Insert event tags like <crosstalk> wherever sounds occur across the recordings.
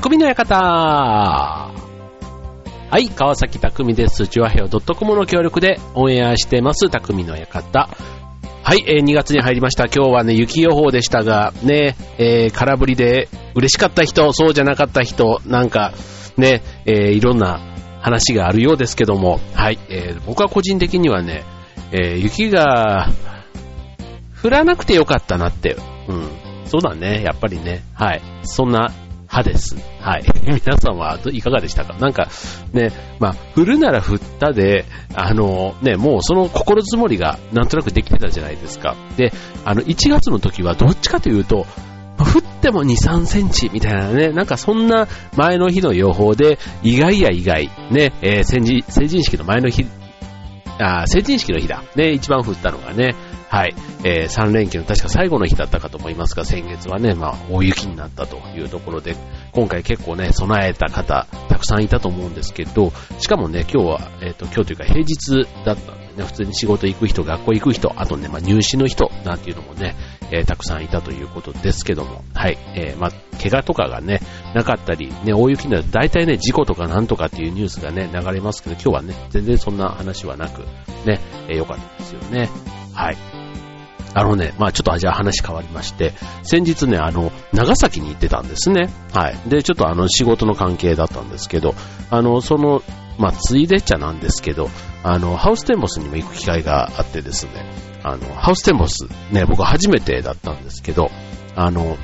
匠の館はい、川崎匠です。チュアヘオ .com の協力でオンエアしてます、匠の館。はい、えー、2月に入りました。今日はね、雪予報でしたが、ね、えー、空振りで嬉しかった人、そうじゃなかった人、なんか、ね、えー、いろんな話があるようですけども、はい、えー、僕は個人的にはね、えー、雪が降らなくてよかったなって、うん、そうだね、やっぱりね、はい、そんな派です。はい。<laughs> 皆さんはいかがでしたか？なんか、ね、まあ、降るなら降ったで、あの、ね、もうその心積もりがなんとなくできてたじゃないですか。で、あの、1月の時はどっちかというと、降っても2、3センチみたいなね、なんかそんな前の日の予報で、意外や意外、ね、えー、成人式の前の日、あ成人式の日だ。ね、一番降ったのがね、はい、えー、3連休の確か最後の日だったかと思いますが、先月はね、まあ、大雪になったというところで、今回結構ね、備えた方、たくさんいたと思うんですけど、しかもね、今日は、えっ、ー、と、今日というか平日だったんでね、普通に仕事行く人、学校行く人、あとね、まあ、入試の人、なんていうのもね、えー、たくさんいたということですけども、はい、えー、まあ、怪我とかがね、なかったり、ね、大雪になると大体ね、事故とかなんとかっていうニュースがね、流れますけど、今日はね、全然そんな話はなく、ね、えー、よかったですよね。はい。あのね、まあちょっとじゃあ話変わりまして、先日ね、あの、長崎に行ってたんですね。はい。で、ちょっとあの、仕事の関係だったんですけど、あの、その、まあついでっちゃなんですけど、あの、ハウステンボスにも行く機会があってですね、あの、ハウステンボス、ね、僕初めてだったんですけど、あの、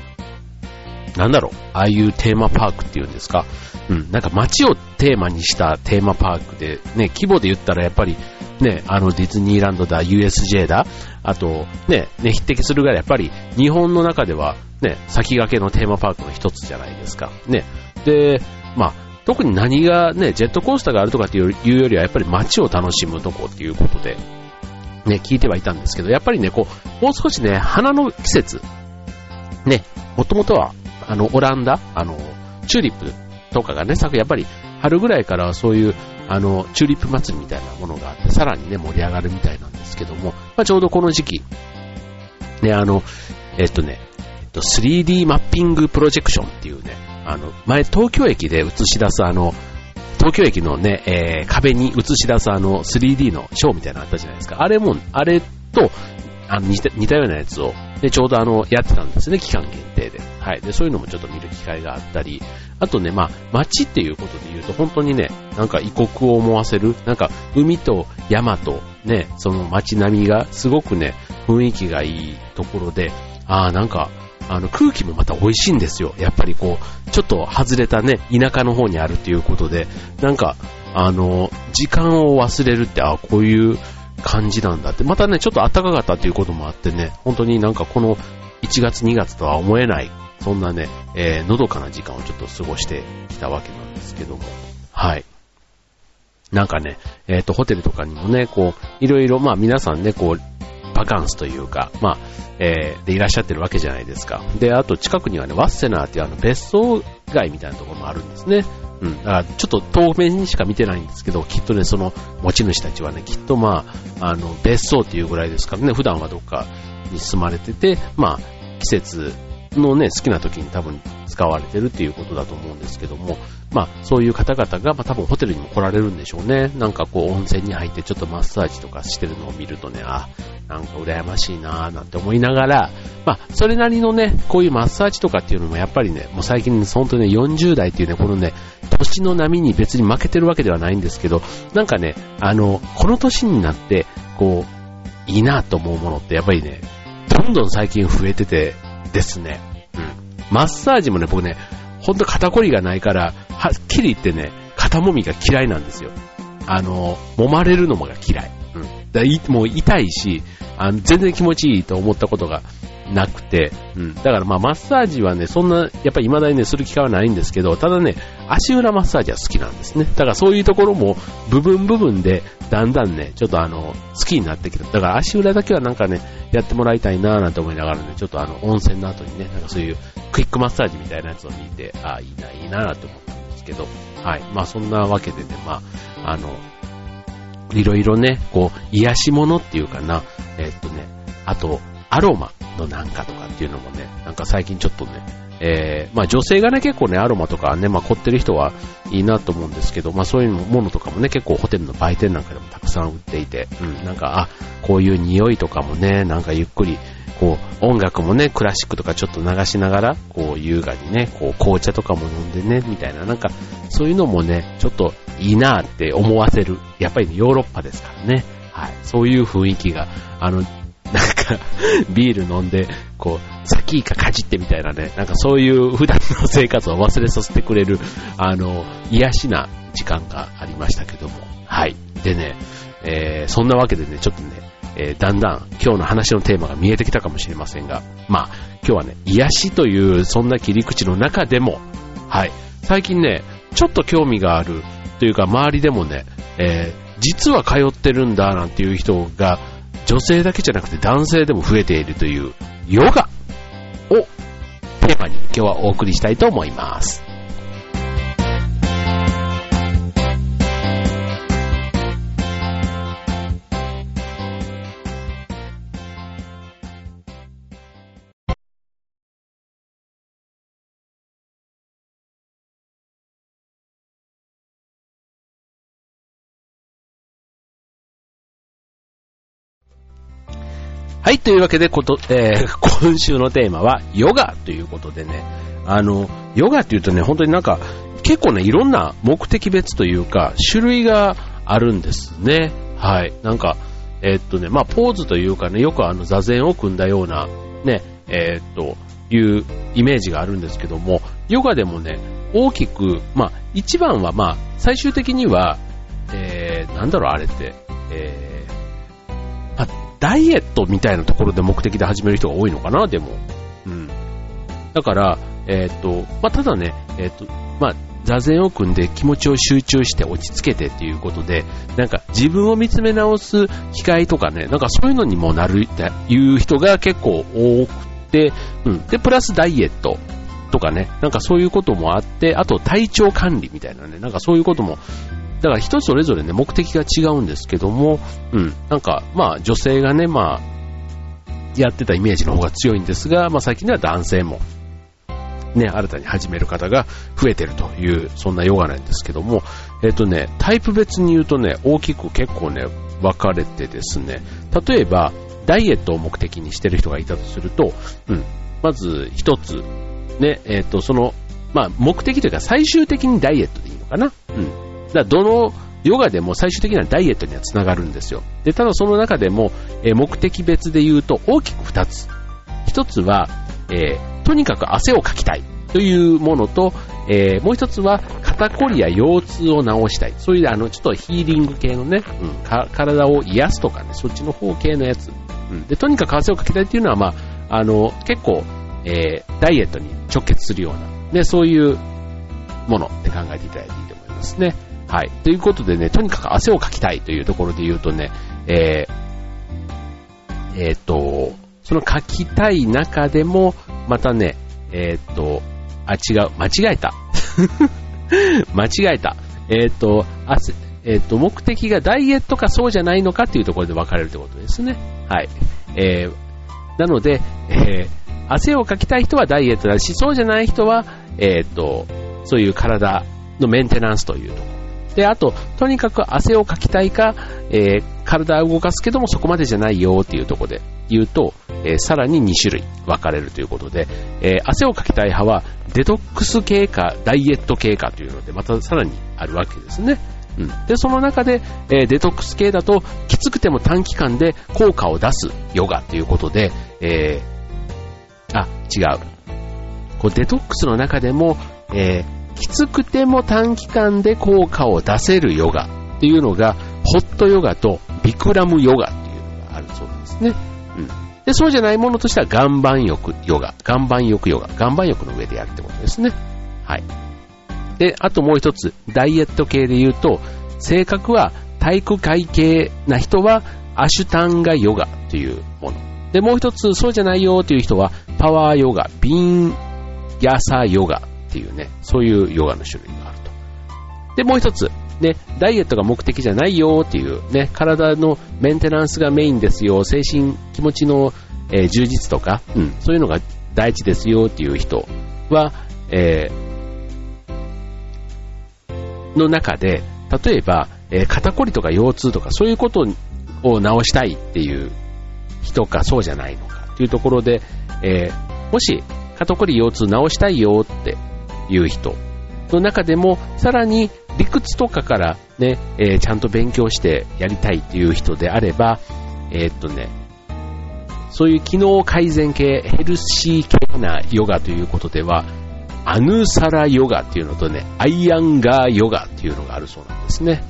なんだろう、ああいうテーマパークっていうんですか、うん、なんか街をテーマにしたテーマパークで、ね、規模で言ったらやっぱり、ね、あのディズニーランドだ、USJ だ、あと、ね、ね、匹敵するぐらいやっぱり日本の中では、ね、先駆けのテーマパークの一つじゃないですか。ね。で、まあ、特に何がね、ジェットコースターがあるとかっていうよりはやっぱり街を楽しむとこっていうことで、ね、聞いてはいたんですけど、やっぱりね、こう、もう少しね、花の季節、ね、もともとは、あの、オランダ、あの、チューリップとかがね、咲く、やっぱり春ぐらいからそういう、あの、チューリップ祭りみたいなものがあって、さらにね、盛り上がるみたいなんですけども、まあ、ちょうどこの時期、ね、あの、えっとね、えっと、3D マッピングプロジェクションっていうね、あの、前東京駅で映し出すあの、東京駅のね、えー、壁に映し出すあの 3D のショーみたいなのあったじゃないですか。あれも、あれと、あの似た似たようなやつを、で、ちょうどあの、やってたんですね、期間限定で。はい。で、そういうのもちょっと見る機会があったり、あとね、まあ、街っていうことで言うと、本当にね、なんか異国を思わせる、なんか海と山とね、その街並みがすごくね、雰囲気がいいところで、ああ、なんか、あの空気もまた美味しいんですよ。やっぱりこう、ちょっと外れたね、田舎の方にあるっていうことで、なんか、あの、時間を忘れるって、あこういう感じなんだって。またね、ちょっと暖かかったっていうこともあってね、本当になんかこの1月2月とは思えない、そんなね、えー、のどかな時間をちょっと過ごしてきたわけなんですけども、はい。なんかね、えっ、ー、と、ホテルとかにもね、こう、いろいろ、まあ皆さんね、こう、バカンスというか、まあ、えー、でいらっしゃってるわけじゃないですか。で、あと近くにはね、ワッセナーっていうあの別荘街みたいなところもあるんですね。うん。だからちょっと遠目にしか見てないんですけど、きっとね、その持ち主たちはね、きっとまあ、あの、別荘っていうぐらいですからね、普段はどっかに住まれてて、まあ、季節のね、好きな時に多分使われてるっていうことだと思うんですけども、まあ、そういう方々が、まあ、多分ホテルにも来られるんでしょうね。なんかこう、温泉に入ってちょっとマッサージとかしてるのを見るとね、あ、なんか羨ましいなぁなんて思いながら、まあ、それなりのね、こういうマッサージとかっていうのもやっぱりね、もう最近、本当にね、40代っていうね、このね、年の波に別に負けてるわけではないんですけど、なんかね、あの、この年になって、こう、いいなと思うものってやっぱりね、どんどん最近増えててですね、マッサージもね、僕ね、ほんと肩こりがないから、はっきり言ってね、肩もみが嫌いなんですよ。あの、揉まれるのもが嫌い。うん。だいもう痛いし、あの、全然気持ちいいと思ったことがなくて、うん。だからまあマッサージはね、そんな、やっぱり未だにね、する機会はないんですけど、ただね、足裏マッサージは好きなんですね。だからそういうところも、部分部分で、だんだんね、ちょっとあの、好きになってきた。だから足裏だけはなんかね、やってもらいたいなぁなんて思いながらね、ちょっとあの、温泉の後にね、なんかそういうクイックマッサージみたいなやつを見て、ああ、いいな、いいなぁって思ったんですけど、はい。まあそんなわけでね、まあ、あの、いろいろね、こう、癒し物っていうかな、えー、っとね、あと、アロマのなんかとかっていうのもね、なんか最近ちょっとね、えー、まあ女性がね、結構ね、アロマとかね、まあ凝ってる人はいいなと思うんですけど、まあそういうものとかもね、結構ホテルの売店なんかでもたくさん売っていて、うん、なんか、あ、こういう匂いとかもね、なんかゆっくり、こう、音楽もね、クラシックとかちょっと流しながら、こう、優雅にね、こう、紅茶とかも飲んでね、みたいな、なんか、そういうのもね、ちょっといいなって思わせる。やっぱり、ヨーロッパですからね。はい。そういう雰囲気が、あの、<laughs> なんか、ビール飲んで、こう、サキイカかじってみたいなね、なんかそういう普段の生活を忘れさせてくれる、あの、癒しな時間がありましたけども。はい。でね、えー、そんなわけでね、ちょっとね、えー、だんだん今日の話のテーマが見えてきたかもしれませんが、まあ、今日はね、癒しというそんな切り口の中でも、はい、最近ね、ちょっと興味があるというか、周りでもね、えー、実は通ってるんだなんていう人が、女性だけじゃなくて男性でも増えているというヨガをテーマに今日はお送りしたいと思います。はい、というわけでこと、えー、<laughs> 今週のテーマはヨガということでね、あの、ヨガって言うとね、本当になんか、結構ね、いろんな目的別というか、種類があるんですね。はい。なんか、えー、っとね、まあ、ポーズというかね、よくあの、座禅を組んだような、ね、えー、っと、いうイメージがあるんですけども、ヨガでもね、大きく、まあ、一番はまあ、最終的には、えー、なんだろう、あれって、えー、ダイエットみたいなところで目的で始める人が多いのかな、でも。うん。だから、えっ、と、まあ、ただね、えっ、と、まあ、座禅を組んで気持ちを集中して落ち着けてっていうことで、なんか自分を見つめ直す機会とかね、なんかそういうのにもなるっていう人が結構多くて、うん。で、プラスダイエットとかね、なんかそういうこともあって、あと体調管理みたいなね、なんかそういうこともだから人それぞれね、目的が違うんですけども、うん、なんか、まあ女性がね、まあ、やってたイメージの方が強いんですが、まあ最近では男性も、ね、新たに始める方が増えてるという、そんなヨガなんですけども、えっ、とね、タイプ別に言うとね、大きく結構ね、分かれてですね、例えば、ダイエットを目的にしてる人がいたとすると、うん、まず一つ、ね、えっ、と、その、まあ目的というか最終的にダイエットでいいのかな？うん。だどのヨガでも最終的にはダイエットにはつながるんですよ。で、ただその中でも、え目的別で言うと大きく2つ。1つは、えー、とにかく汗をかきたいというものと、えー、もう1つは肩こりや腰痛を治したい。そういうあの、ちょっとヒーリング系のね、うん、体を癒すとかね、そっちの方系のやつ。うん、で、とにかく汗をかきたいっていうのは、まあ、あの、結構、えー、ダイエットに直結するような、ね、そういうものって考えていただいていいと思いますね。はい。ということでね、とにかく汗をかきたいというところで言うとね、えー、えー、っと、そのかきたい中でも、またね、えー、っと、あ、違う、間違えた。<laughs> 間違えた。えっと、汗、えっと、目的がダイエットかそうじゃないのかっていうところで分かれるってことですね。はい。えー、なので、えー、汗をかきたい人はダイエットだし、そうじゃない人は、えっと、そういう体のメンテナンスというところ。で、あと、とにかく汗をかきたいか、えー、体を動かすけどもそこまでじゃないよっていうところで言うと、えー、さらに2種類分かれるということで、えー、汗をかきたい派はデトックス経過、ダイエット経過というので、またさらにあるわけですね。うん、で、その中で、えー、デトックス系だと、きつくても短期間で効果を出すヨガということで、えー、あ、違う。こうデトックスの中でも、えー、きつくても短期間で効果を出せるヨガっていうのが、ホットヨガとビクラムヨガっていうのがあるそうですね。うん。で、そうじゃないものとしては岩盤浴ヨガ、岩盤浴ヨガ、岩盤浴の上でやるってことですね。はい。で、あともう一つ、ダイエット系で言うと、性格は体育会系な人はアシュタンガヨガというもの。で、もう一つ、そうじゃないよという人は、パワーヨガ、ビンヤサヨガっていうね、そういうヨガの種類があると。で、もう一つ、ね、ダイエットが目的じゃないよっていうね、体のメンテナンスがメインですよ、精神、気持ちの、えー、充実とか、うん、そういうのが大事ですよっていう人は、えー、の中で、例えば、えー、肩こりとか腰痛とかそういうことを治したいっていう人かそうじゃないのかっていうところで、えー、もし肩こり腰痛治したいよっていう人の中でもさらに理屈とかからね、えー、ちゃんと勉強してやりたいという人であれば、えー、っとね、そういう機能改善系、ヘルシー系なヨガということでは、アヌサラヨガっていうのとね、アイアンガーヨガっていうのがあるそうなんですね。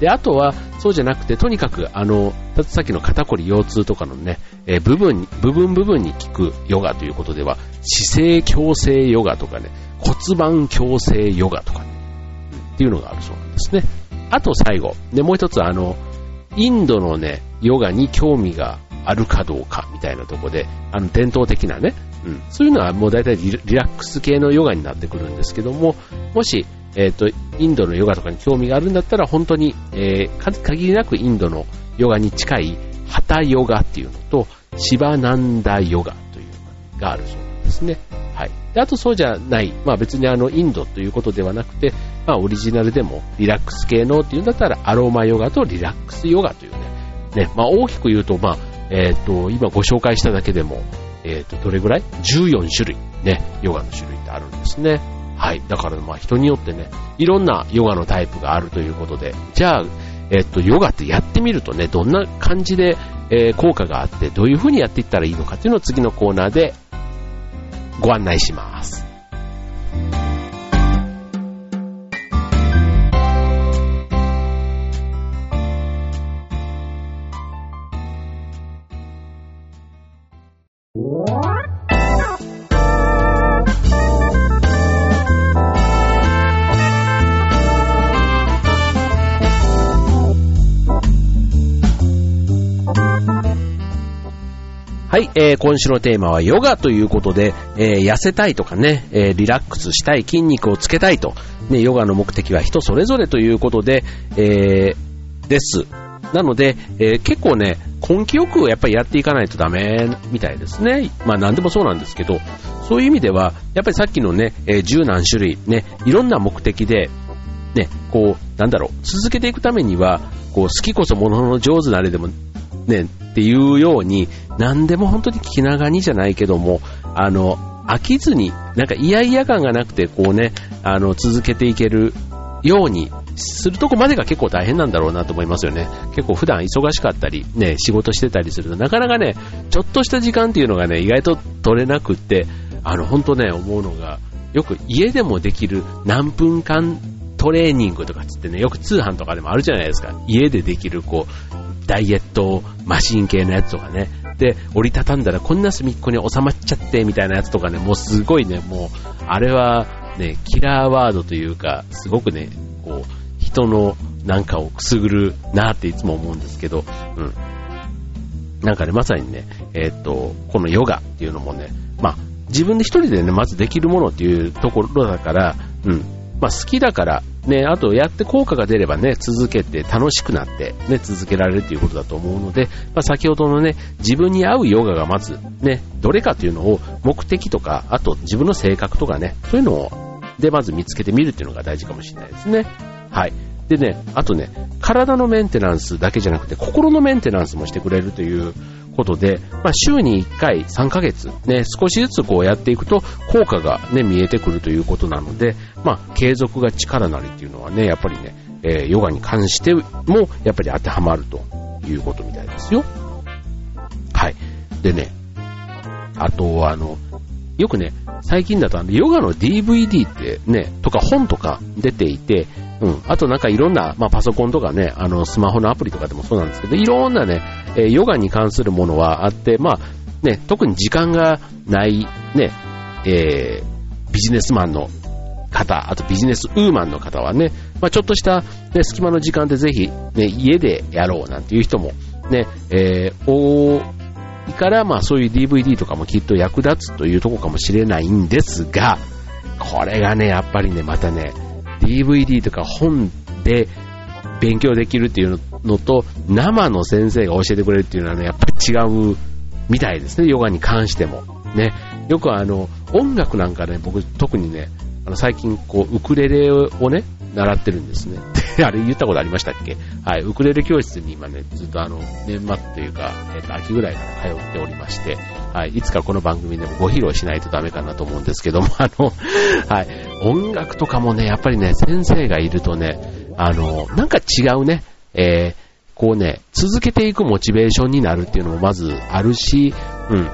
で、あとは、そうじゃなくて、とにかく、あの、さっきの肩こり腰痛とかのね、えー、部分、部分部分に効くヨガということでは、姿勢矯正ヨガとかね、骨盤矯正ヨガとかね、っていうのがあるそうなんですね。あと最後、で、もう一つ、あの、インドのね、ヨガに興味があるかどうかみたいなとこで、あの、伝統的なね、うん、そういうのはもう大体リラックス系のヨガになってくるんですけども、もし、えっ、ー、と、インドのヨガとかに興味があるんだったら、本当に、えー、限りなくインドのヨガに近い、ハタヨガっていうのと、シバナンダヨガというのがあるそうなんですね。はい。であとそうじゃない、まあ別にあの、インドということではなくて、まあオリジナルでもリラックス系のっていうんだったら、アロマヨガとリラックスヨガというね、ね、まあ大きく言うと、まあ、えっ、ー、と、今ご紹介しただけでも、えっ、ー、と、どれぐらい ?14 種類、ね、ヨガの種類ってあるんですね。はい。だからまあ人によってね、いろんなヨガのタイプがあるということで、じゃあ、えっと、ヨガってやってみるとね、どんな感じで、えー、効果があって、どういう風にやっていったらいいのかっていうのを次のコーナーでご案内します。えー、今週のテーマはヨガということで、えー、痩せたいとかね、えー、リラックスしたい、筋肉をつけたいと、ね、ヨガの目的は人それぞれということで、えー、です。なので、えー、結構ね、根気よくやっぱりやっていかないとダメみたいですね。まあ何でもそうなんですけど、そういう意味では、やっぱりさっきのね、えー、十何種類、ね、いろんな目的で、ね、こう、なんだろう、続けていくためには、こう、好きこそものの上手なあれでも、ね、っていうように、何でも本当に気長にじゃないけども、あの、飽きずに、なんか嫌々感がなくて、こうね、あの、続けていけるようにするとこまでが結構大変なんだろうなと思いますよね。結構普段忙しかったり、ね、仕事してたりすると、なかなかね、ちょっとした時間っていうのがね、意外と取れなくって、あの、本当ね、思うのが、よく家でもできる何分間トレーニングとかつってね、よく通販とかでもあるじゃないですか。家でできる、こう、ダイエットマシン系のやつとかね。で、折りたたんだらこんな隅っこに収まっちゃってみたいなやつとかね、もうすごいね、もう、あれはね、キラーワードというか、すごくね、こう、人のなんかをくすぐるなっていつも思うんですけど、うん。なんかね、まさにね、えー、っと、このヨガっていうのもね、まあ、自分で一人でね、まずできるものっていうところだから、うん。まあ、好きだから、ね、あとやって効果が出ればね、続けて楽しくなって、ね、続けられるということだと思うので、まあ、先ほどのね、自分に合うヨガがまず、ね、どれかというのを目的とか、あと自分の性格とかね、そういうのを、でまず見つけてみるっていうのが大事かもしれないですね。はい。でね、あとね、体のメンテナンスだけじゃなくて、心のメンテナンスもしてくれるということで、まあ、週に1回3ヶ月、ね、少しずつこうやっていくと効果が、ね、見えてくるということなので、まあ、継続が力なりっていうのはね、やっぱりね、えー、ヨガに関してもやっぱり当てはまるということみたいですよ。はい。でね、あと、あの、よくね、最近だとあの、ヨガの DVD ってね、とか本とか出ていて、うん。あとなんかいろんな、まあ、パソコンとかね、あの、スマホのアプリとかでもそうなんですけど、いろんなね、え、ヨガに関するものはあって、まあ、ね、特に時間がない、ね、えー、ビジネスマンの方、あとビジネスウーマンの方はね、まあ、ちょっとした、ね、隙間の時間でぜひ、ね、家でやろうなんていう人も、ね、えー、多いから、まあそういう DVD とかもきっと役立つというとこかもしれないんですが、これがね、やっぱりね、またね、DVD とか本で勉強できるっていうのと、生の先生が教えてくれるっていうのはね、やっぱり違うみたいですね、ヨガに関しても。ね。よくあの、音楽なんかね、僕特にね、あの最近こう、ウクレレをね、習ってるんですね。あれ言ったことありましたっけはい、ウクレレ教室に今ね、ずっとあの、年末というか、えっ、と、秋ぐらいから通っておりまして、はい、いつかこの番組でもご披露しないとダメかなと思うんですけども、あの、はい、音楽とかもね、やっぱりね、先生がいるとね、あの、なんか違うね、えー、こうね、続けていくモチベーションになるっていうのもまずあるし、うん。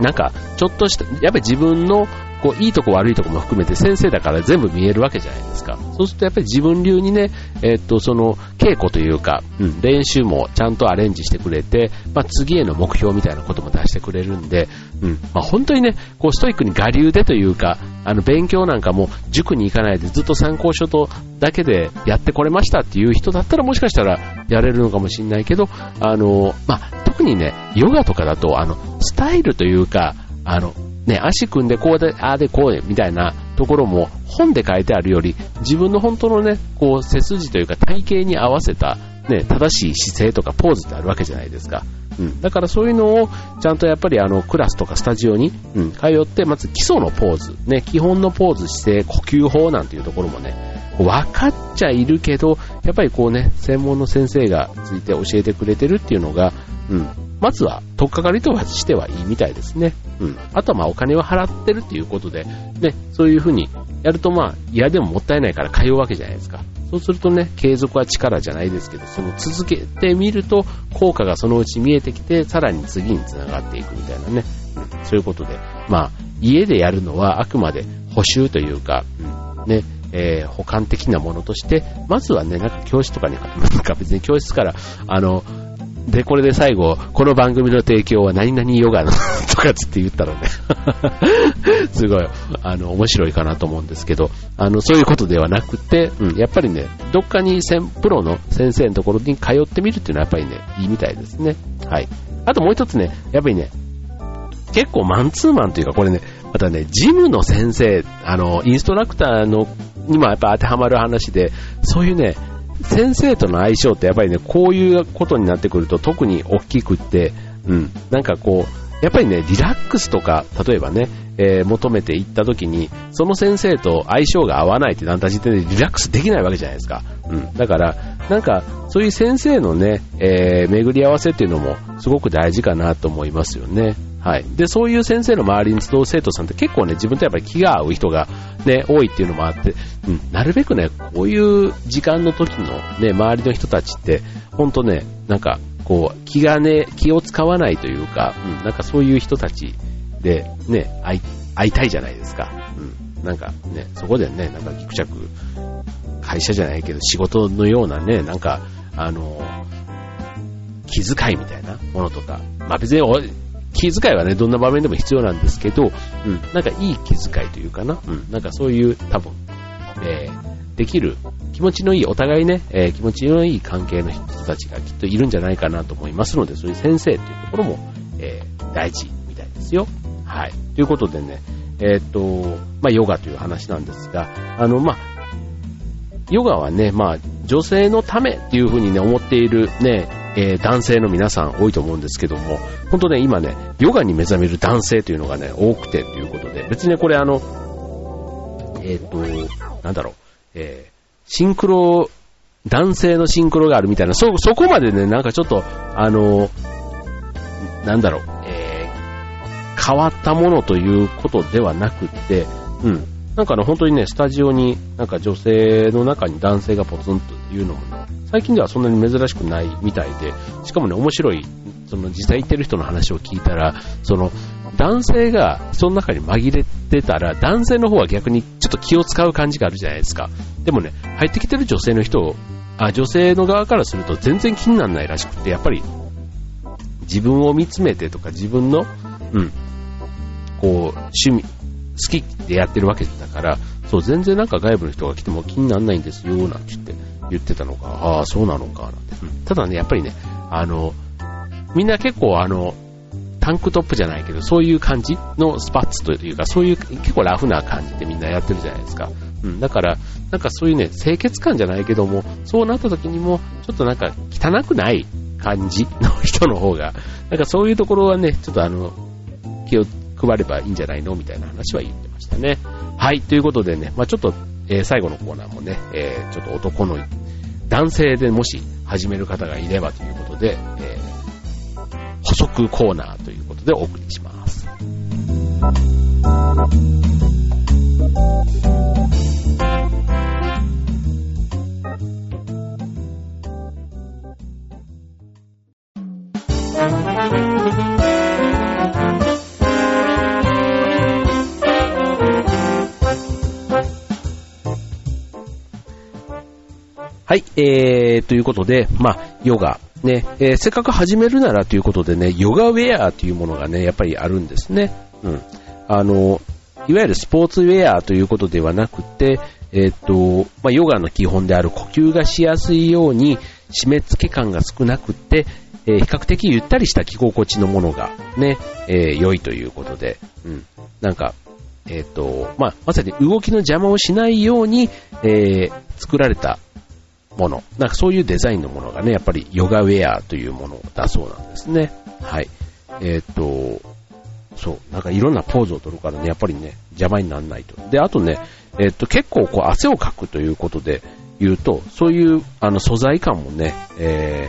なんか、ちょっとした、やっぱり自分のこう、いいとこ悪いとこも含めて先生だから全部見えるわけじゃないですか。そうするとやっぱり自分流にね、えー、っと、その、稽古というか、うん、練習もちゃんとアレンジしてくれて、まあ、次への目標みたいなことも出してくれるんで、うん、まあ、本当にね、こう、ストイックに我流でというか、あの、勉強なんかも塾に行かないでずっと参考書とだけでやってこれましたっていう人だったらもしかしたらやれるのかもしれないけど、あの、まあ、特にね、ヨガとかだと、あの、スタイルというか、あの、ね、足組んでこうで、ああでこうで、みたいなところも本で書いてあるより、自分の本当のね、こう背筋というか体型に合わせた、ね、正しい姿勢とかポーズってあるわけじゃないですか。うん。だからそういうのを、ちゃんとやっぱりあの、クラスとかスタジオに、うん、通って、まず基礎のポーズ、ね、基本のポーズ、姿勢、呼吸法なんていうところもね、分かっちゃいるけど、やっぱりこうね、専門の先生がついて教えてくれてるっていうのが、うん、まずは、とっかかりとはしてはいいみたいですね。うん。あとはまあお金は払ってるっていうことで、ね、そういうふうにやるとまあ嫌でももったいないから通うわけじゃないですか。そうするとね、継続は力じゃないですけど、その続けてみると、効果がそのうち見えてきて、さらに次につながっていくみたいなね。うん、そういうことで、まあ、家でやるのはあくまで補修というか、うん、ね、えー、補完的なものとして、まずはね、なんか教室とかに、<laughs> なんか別に教室から、あの、で、これで最後、この番組の提供は何々ヨガの <laughs> とかつって言ったらね <laughs> すごい、あの、面白いかなと思うんですけど、あの、そういうことではなくて、うん、やっぱりね、どっかにプロの先生のところに通ってみるっていうのはやっぱりね、いいみたいですね。はい。あともう一つね、やっぱりね、結構マンツーマンというか、これね、またね、ジムの先生、あの、インストラクターのにもやっぱ当てはまる話で、そういうね、先生との相性ってやっぱりね、こういうことになってくると特に大きくって、うん、なんかこう、やっぱりね、リラックスとか、例えばね、えー、求めていった時に、その先生と相性が合わないってなった時点でリラックスできないわけじゃないですか。うん。だから、なんか、そういう先生のね、えー、巡り合わせっていうのもすごく大事かなと思いますよね。はい。で、そういう先生の周りに集う生徒さんって結構ね、自分とやっぱり気が合う人がね、多いっていうのもあって、うん、なるべくね、こういう時間の時のね、周りの人たちって、ほんとね、なんか、こう、気がね、気を使わないというか、うん、なんかそういう人たちで、ね、会い、会いたいじゃないですか。うん。なんかね、そこでね、なんかギクシャク、会社じゃないけど仕事のようなね、なんか、あの、気遣いみたいなものとか、まあ別に気遣いはね、どんな場面でも必要なんですけど、うん、なんかいい気遣いというかな、うん、なんかそういう多分、えー、できる、気持ちのいい、お互いね、えー、気持ちのいい関係の人たちがきっといるんじゃないかなと思いますので、そういう先生というところも、えー、大事みたいですよ。はい。ということでね、えー、っと、まあ、ヨガという話なんですが、あの、まあ、ヨガはね、まあ、女性のためっていうふうにね、思っているね、えー、男性の皆さん多いと思うんですけども、本当ね、今ね、ヨガに目覚める男性というのがね、多くてということで、別にね、これあの、えっ、ー、と、なんだろう、えー、シンクロ、男性のシンクロがあるみたいな、そ、そこまでね、なんかちょっと、あの、なんだろう、えー、変わったものということではなくて、うん。なんかね、本当にね、スタジオになんか女性の中に男性がポツンというのもね、最近ではそんなに珍しくないみたいで、しかもね、面白い、その実際行ってる人の話を聞いたら、その、男性がその中に紛れてたら、男性の方は逆にちょっと気を使う感じがあるじゃないですか。でもね、入ってきてる女性の人あ、女性の側からすると全然気にならないらしくて、やっぱり自分を見つめてとか自分の、うん、こう、趣味、好きでやってるわけだから、そう、全然なんか外部の人が来ても気にならないんですよ、なんて言って、言ってたのが、ああ、そうなのか、なんて。ただね、やっぱりね、あの、みんな結構あの、タンクトップじゃないけど、そういう感じのスパッツというか、そういう結構ラフな感じでみんなやってるじゃないですか。うん、だから、なんかそういうね、清潔感じゃないけども、そうなった時にも、ちょっとなんか汚くない感じの人の方が、なんかそういうところはね、ちょっとあの、気を配ればいいんじゃないのみたいな話は言ってましたね。はい、ということでね、まあちょっと、えー、最後のコーナーもね、えー、ちょっと男の、男性でもし始める方がいればということで、えー、補足コーナーということでお送りします。はい、えー、ということで、まあ、ヨガ、ね、えー、せっかく始めるならということでね、ヨガウェアというものがね、やっぱりあるんですね。うん。あの、いわゆるスポーツウェアということではなくて、えっ、と、まあ、ヨガの基本である呼吸がしやすいように、締め付け感が少なくて、えー、比較的ゆったりした着心地のものがね、えー、良いということで、うん。なんか、えっ、と、まあ、まさに動きの邪魔をしないように、えー、作られたもの。なんかそういうデザインのものがね、やっぱりヨガウェアというものだそうなんですね。はい。えっ、と、そう、なんかいろんなポーズを取るからね、やっぱりね、邪魔にならないと。で、あとね、えっ、と、結構こう汗をかくということで言うと、そういうあの素材感もね、え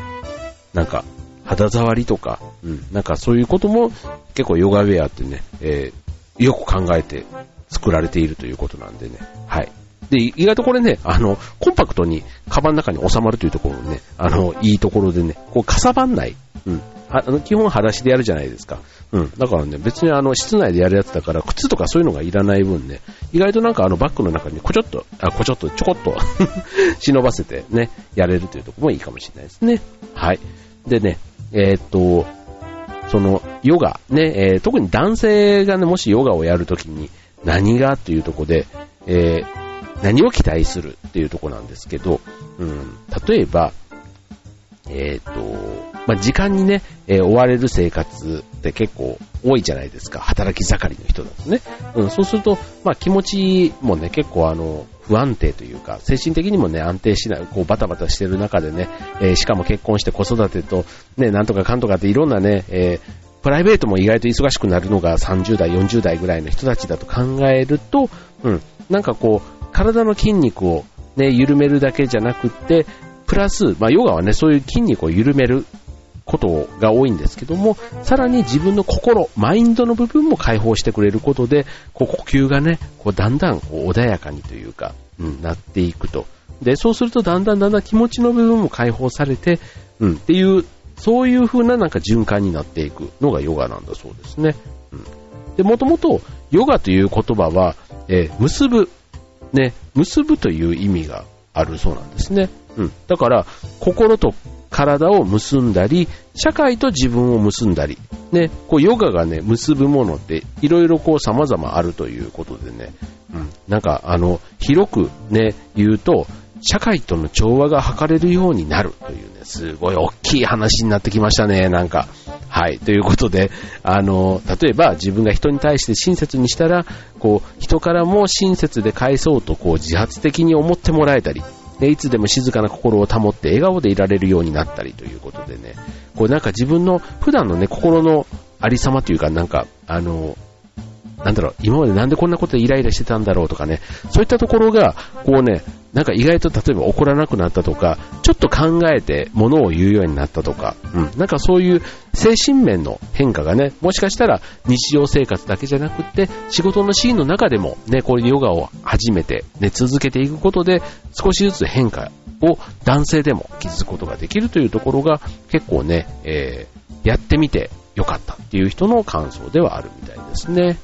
ー、なんか肌触りとか、うん、なんかそういうことも結構ヨガウェアってね、えー、よく考えて作られているということなんでね、はい。で、意外とこれね、あの、コンパクトにカバンの中に収まるというところね、あの、いいところでね、こう、かさばんない。うん。あの基本裸足でやるじゃないですか。うん。だからね、別にあの、室内でやるやつだから、靴とかそういうのがいらない分ね、意外となんかあの、バッグの中にこちょっと、あ、こちょっと、ちょこっと <laughs> 忍ばせてね、やれるというところもいいかもしれないですね。はい。でね、えー、っと、その、ヨガ、ね、えー、特に男性がね、もしヨガをやるときに、何がっていうところで、えー、何を期待するっていうとこなんですけど、うん、例えば、えっ、ー、と、まあ、時間にね、えー、追われる生活って結構多いじゃないですか。働き盛りの人だとね。うん、そうすると、まあ、気持ちもね、結構あの、不安定というか、精神的にもね、安定しない、こうバタバタしてる中でね、えー、しかも結婚して子育てと、ね、なんとかかんとかっていろんなね、え、プライベートも意外と忙しくなるのが30代、40代ぐらいの人たちだと考えると、うん、なんかこう、体の筋肉をね、緩めるだけじゃなくって、プラス、まあ、ヨガはね、そういう筋肉を緩めることが多いんですけども、さらに自分の心、マインドの部分も解放してくれることで、こう呼吸がね、こうだんだんこう穏やかにというか、うん、なっていくと。で、そうするとだんだんだんだん気持ちの部分も解放されて、うん、っていう、そういう風ななんか循環になっていくのがヨガなんだそうですね。うん。で、もともと、ヨガという言葉は、えー、結ぶ、ね、結ぶという意味があるそうなんですね。うん。だから、心と体を結んだり、社会と自分を結んだり、ね、こうヨガがね、結ぶものっていろいろこう様々あるということでね、うん。なんかあの、広くね、言うと、社会との調和が図れるようになるというね、すごい大きい話になってきましたね、なんか。はい。ということで、あの、例えば自分が人に対して親切にしたら、こう、人からも親切で返そうと、こう、自発的に思ってもらえたり、ね、いつでも静かな心を保って笑顔でいられるようになったりということでね、こうなんか自分の普段のね、心のありさまというか、なんか、あの、なんだろう、今までなんでこんなことイライラしてたんだろうとかね、そういったところが、こうね、なんか意外と例えば怒らなくなったとか、ちょっと考えて物を言うようになったとか、うん、なんかそういう精神面の変化がね、もしかしたら日常生活だけじゃなくって、仕事のシーンの中でもね、こういうヨガを始めて、ね、続けていくことで、少しずつ変化を男性でも気づくことができるというところが、結構ね、えー、やってみてよかったっていう人の感想ではあるみたいですね。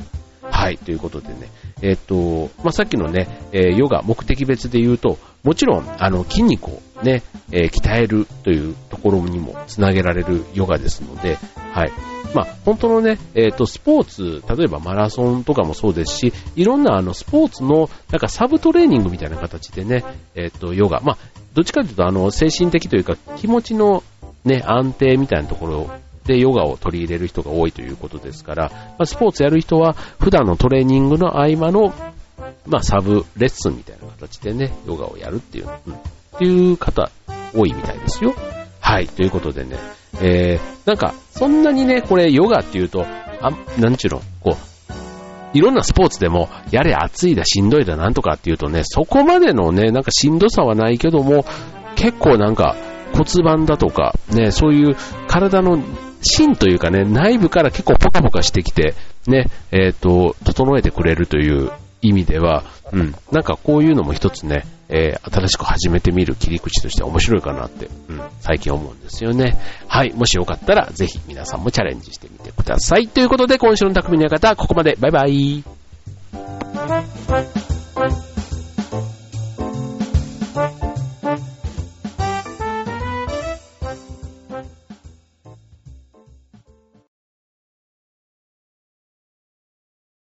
はい、ということでね、えっ、と、まあ、さっきのね、えー、ヨガ目的別で言うと、もちろん、あの、筋肉をね、えー、鍛えるというところにもつなげられるヨガですので、はい。まあ、本当のね、えっ、と、スポーツ、例えばマラソンとかもそうですし、いろんなあの、スポーツの、なんかサブトレーニングみたいな形でね、えっ、と、ヨガ、まあ、どっちかというと、あの、精神的というか、気持ちのね、安定みたいなところでヨガを取り入れる人が多いということですから、まあ、スポーツやる人は普段のトレーニングの合間の、まあ、サブレッスンみたいな形でね、ヨガをやるっていう、うん、っていう方多いみたいですよ。はい、ということでね、えー、なんか、そんなにね、これヨガっていうと、あ、なんちゅうの、こう、いろんなスポーツでも、やれ暑いだ、しんどいだ、なんとかっていうとね、そこまでのね、なんかしんどさはないけども、結構なんか骨盤だとか、ね、そういう体の芯というかね、内部から結構ポカポカしてきて、ね、えっ、ー、と、整えてくれるという意味では、うん、なんかこういうのも一つね、えー、新しく始めてみる切り口として面白いかなって、うん、最近思うんですよね。はい、もしよかったらぜひ皆さんもチャレンジしてみてください。ということで今週の匠の館、ここまで。バイバイ。